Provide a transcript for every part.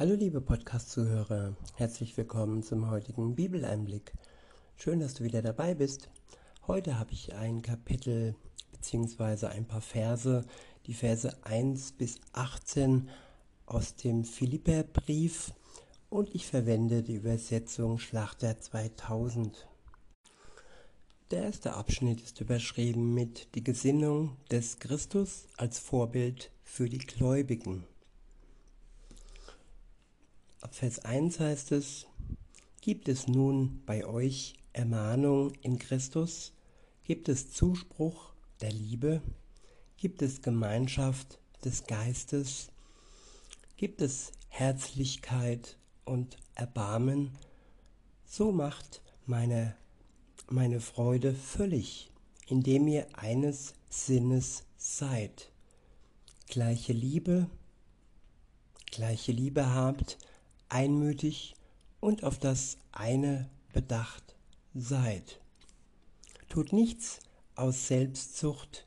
Hallo liebe Podcast-Zuhörer, herzlich willkommen zum heutigen Bibeleinblick. Schön, dass du wieder dabei bist. Heute habe ich ein Kapitel bzw. ein paar Verse, die Verse 1 bis 18 aus dem Philipperbrief und ich verwende die Übersetzung Schlachter 2000. Der erste Abschnitt ist überschrieben mit Die Gesinnung des Christus als Vorbild für die Gläubigen. Ab Vers 1 heißt es, gibt es nun bei euch Ermahnung in Christus? Gibt es Zuspruch der Liebe? Gibt es Gemeinschaft des Geistes? Gibt es Herzlichkeit und Erbarmen? So macht meine, meine Freude völlig, indem ihr eines Sinnes seid. Gleiche Liebe, gleiche Liebe habt, einmütig und auf das eine bedacht seid. Tut nichts aus Selbstzucht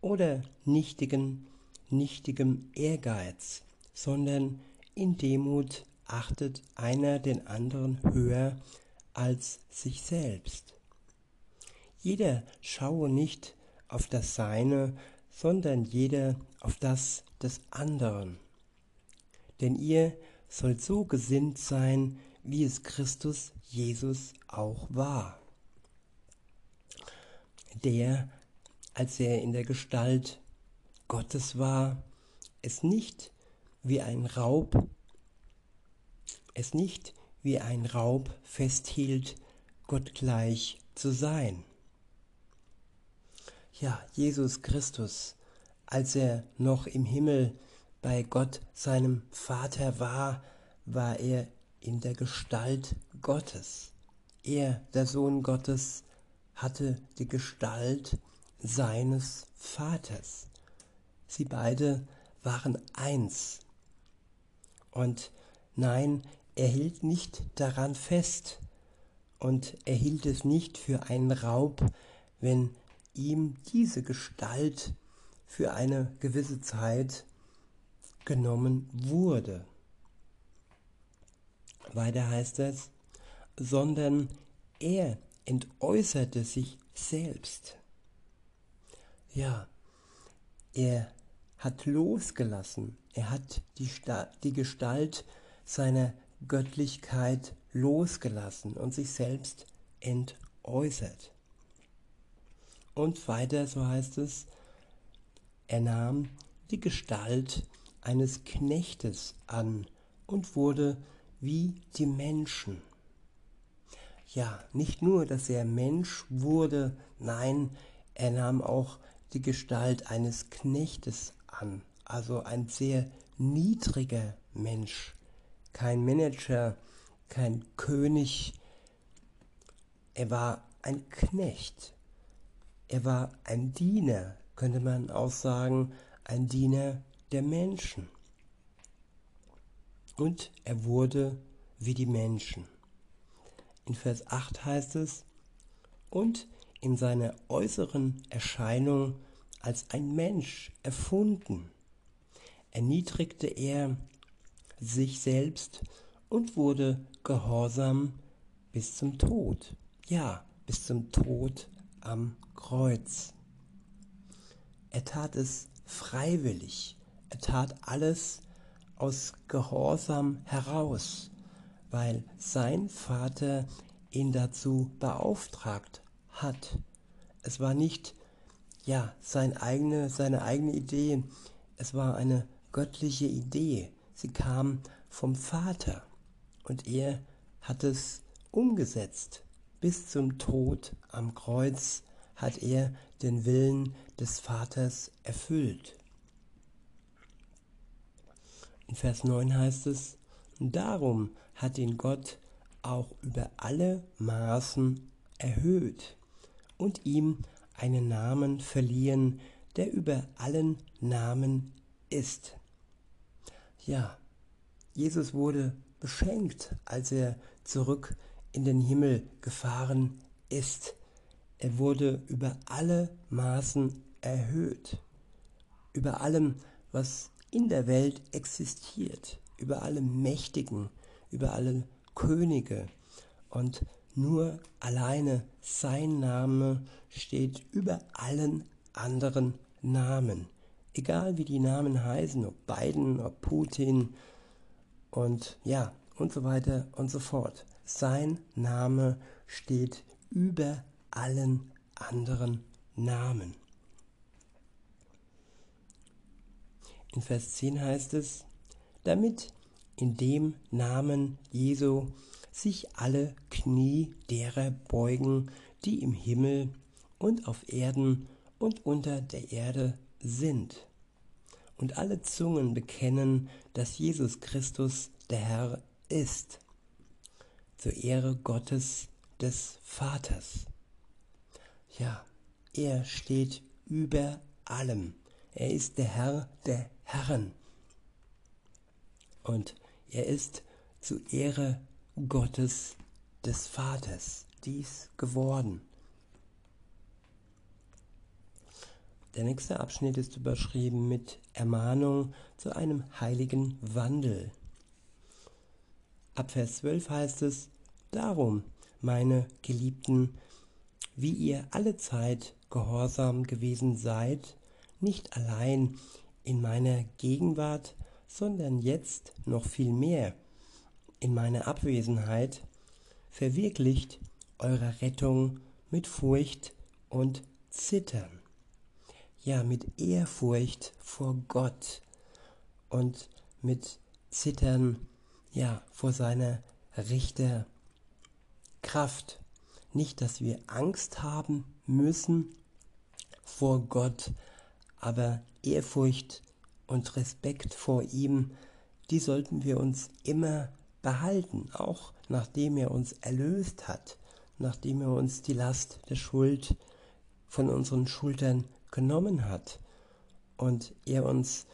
oder nichtigen, nichtigem Ehrgeiz, sondern in Demut achtet einer den anderen höher als sich selbst. Jeder schaue nicht auf das Seine, sondern jeder auf das des anderen. Denn ihr soll so gesinnt sein, wie es Christus Jesus auch war. Der, als er in der Gestalt Gottes war, es nicht wie ein Raub, es nicht wie ein Raub festhielt, gottgleich zu sein. Ja, Jesus Christus, als er noch im Himmel bei Gott, seinem Vater war, war er in der Gestalt Gottes. Er, der Sohn Gottes, hatte die Gestalt seines Vaters. Sie beide waren eins. Und nein, er hielt nicht daran fest und er hielt es nicht für einen Raub, wenn ihm diese Gestalt für eine gewisse Zeit genommen wurde. Weiter heißt es, sondern er entäußerte sich selbst. Ja, er hat losgelassen, er hat die, Sta die Gestalt seiner Göttlichkeit losgelassen und sich selbst entäußert. Und weiter, so heißt es, er nahm die Gestalt eines Knechtes an und wurde wie die Menschen. Ja, nicht nur, dass er Mensch wurde, nein, er nahm auch die Gestalt eines Knechtes an, also ein sehr niedriger Mensch, kein Manager, kein König, er war ein Knecht, er war ein Diener, könnte man auch sagen, ein Diener der Menschen. Und er wurde wie die Menschen. In Vers 8 heißt es, und in seiner äußeren Erscheinung als ein Mensch erfunden, erniedrigte er sich selbst und wurde gehorsam bis zum Tod. Ja, bis zum Tod am Kreuz. Er tat es freiwillig. Er tat alles aus Gehorsam heraus, weil sein Vater ihn dazu beauftragt hat. Es war nicht ja sein eigene, seine eigene Idee, es war eine göttliche Idee. Sie kam vom Vater und er hat es umgesetzt. Bis zum Tod am Kreuz hat er den Willen des Vaters erfüllt. In Vers 9 heißt es, darum hat ihn Gott auch über alle Maßen erhöht und ihm einen Namen verliehen, der über allen Namen ist. Ja, Jesus wurde beschenkt, als er zurück in den Himmel gefahren ist. Er wurde über alle Maßen erhöht, über allem, was in der Welt existiert, über alle Mächtigen, über alle Könige. Und nur alleine sein Name steht über allen anderen Namen. Egal wie die Namen heißen, ob Biden, ob Putin und ja, und so weiter und so fort. Sein Name steht über allen anderen Namen. In Vers 10 heißt es, damit in dem Namen Jesu sich alle Knie derer beugen, die im Himmel und auf Erden und unter der Erde sind. Und alle Zungen bekennen, dass Jesus Christus der Herr ist, zur Ehre Gottes des Vaters. Ja, er steht über allem. Er ist der Herr der Herren. Und er ist zu Ehre Gottes des Vaters dies geworden. Der nächste Abschnitt ist überschrieben mit Ermahnung zu einem heiligen Wandel. Ab Vers 12 heißt es, Darum, meine Geliebten, wie ihr alle Zeit gehorsam gewesen seid, nicht allein in meiner Gegenwart, sondern jetzt noch viel mehr in meiner Abwesenheit, verwirklicht eure Rettung mit Furcht und Zittern. Ja, mit Ehrfurcht vor Gott und mit Zittern, ja, vor seiner Richterkraft. Nicht, dass wir Angst haben müssen vor Gott, aber Ehrfurcht und Respekt vor ihm, die sollten wir uns immer behalten, auch nachdem er uns erlöst hat, nachdem er uns die Last der Schuld von unseren Schultern genommen hat und er uns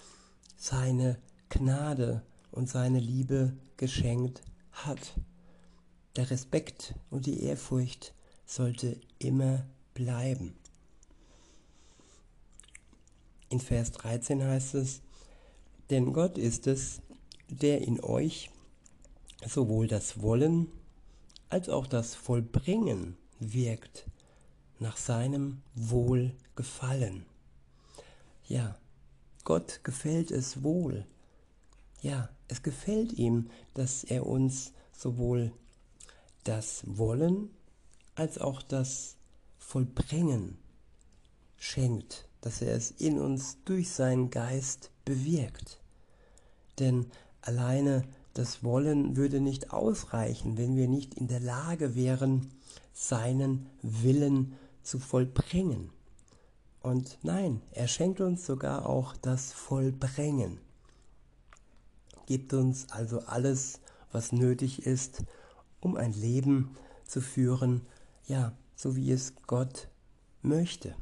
seine Gnade und seine Liebe geschenkt hat. Der Respekt und die Ehrfurcht sollte immer bleiben. In Vers 13 heißt es, denn Gott ist es, der in euch sowohl das Wollen als auch das Vollbringen wirkt nach seinem Wohlgefallen. Ja, Gott gefällt es wohl. Ja, es gefällt ihm, dass er uns sowohl das Wollen als auch das Vollbringen schenkt dass er es in uns durch seinen Geist bewirkt. Denn alleine das Wollen würde nicht ausreichen, wenn wir nicht in der Lage wären, seinen Willen zu vollbringen. Und nein, er schenkt uns sogar auch das Vollbringen. Gibt uns also alles, was nötig ist, um ein Leben zu führen, ja, so wie es Gott möchte.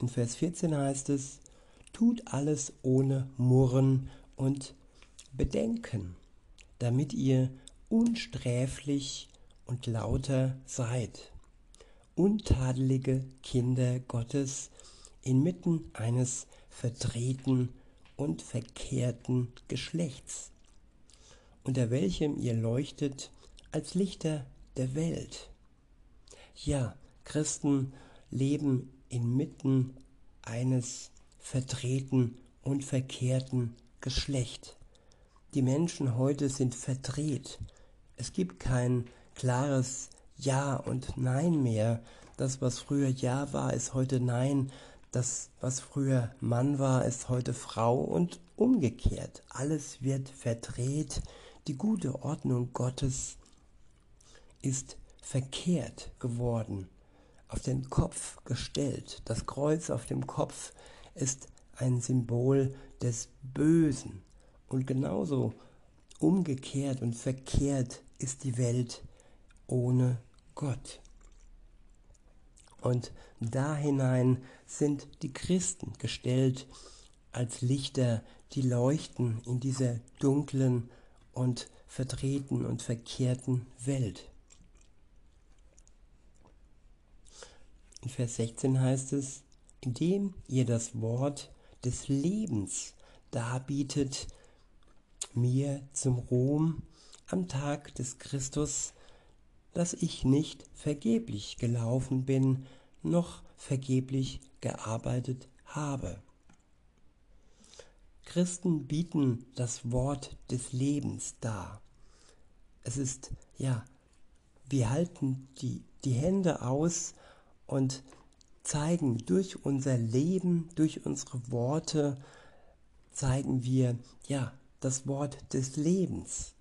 In Vers 14 heißt es, tut alles ohne Murren und Bedenken, damit ihr unsträflich und lauter seid, untadelige Kinder Gottes inmitten eines verdrehten und verkehrten Geschlechts, unter welchem ihr leuchtet als Lichter der Welt. Ja, Christen leben inmitten eines verdrehten und verkehrten Geschlecht. Die Menschen heute sind verdreht. Es gibt kein klares Ja und Nein mehr. Das, was früher Ja war, ist heute Nein. Das, was früher Mann war, ist heute Frau und umgekehrt. Alles wird verdreht. Die gute Ordnung Gottes ist verkehrt geworden auf den Kopf gestellt. Das Kreuz auf dem Kopf ist ein Symbol des Bösen. Und genauso umgekehrt und verkehrt ist die Welt ohne Gott. Und da hinein sind die Christen gestellt als Lichter, die leuchten in dieser dunklen und verdrehten und verkehrten Welt. In Vers 16 heißt es, indem ihr das Wort des Lebens darbietet mir zum Ruhm am Tag des Christus, dass ich nicht vergeblich gelaufen bin, noch vergeblich gearbeitet habe. Christen bieten das Wort des Lebens dar. Es ist, ja, wir halten die, die Hände aus und zeigen durch unser Leben, durch unsere Worte, zeigen wir, ja, das Wort des Lebens,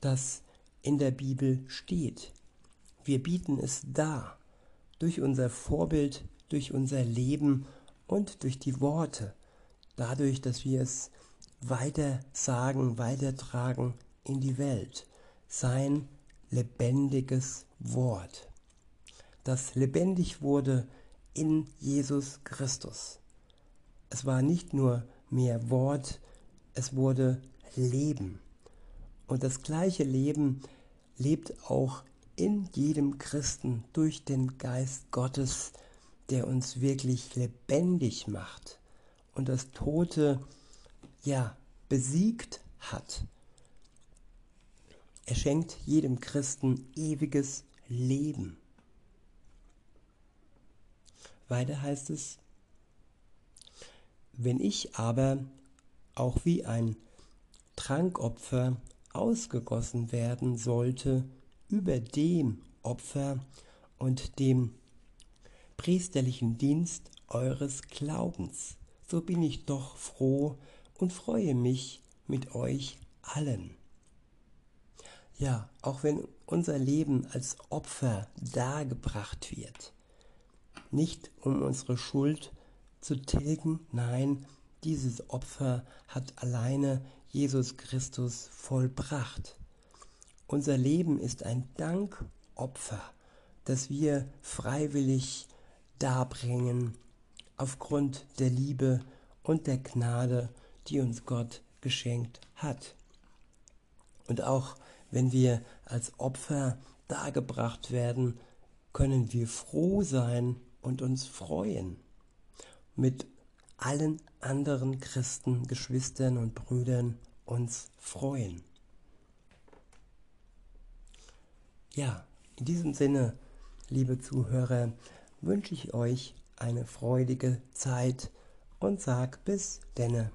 das in der Bibel steht. Wir bieten es dar, durch unser Vorbild, durch unser Leben und durch die Worte, dadurch, dass wir es weiter sagen, weitertragen in die Welt. Sein lebendiges Wort, das lebendig wurde in Jesus Christus. Es war nicht nur mehr Wort, es wurde Leben. Und das gleiche Leben lebt auch in jedem Christen durch den Geist Gottes, der uns wirklich lebendig macht und das Tote ja besiegt hat. Er schenkt jedem Christen ewiges Leben. Weiter heißt es, wenn ich aber auch wie ein Trankopfer ausgegossen werden sollte über dem Opfer und dem priesterlichen Dienst eures Glaubens, so bin ich doch froh und freue mich mit euch allen. Ja, auch wenn unser Leben als Opfer dargebracht wird, nicht um unsere Schuld zu tilgen, nein, dieses Opfer hat alleine Jesus Christus vollbracht. Unser Leben ist ein Dankopfer, das wir freiwillig darbringen aufgrund der Liebe und der Gnade, die uns Gott geschenkt hat. Und auch wenn wir als Opfer dargebracht werden, können wir froh sein und uns freuen mit allen anderen Christen, Geschwistern und Brüdern uns freuen. Ja, in diesem Sinne, liebe Zuhörer, wünsche ich euch eine freudige Zeit und sag bis denne.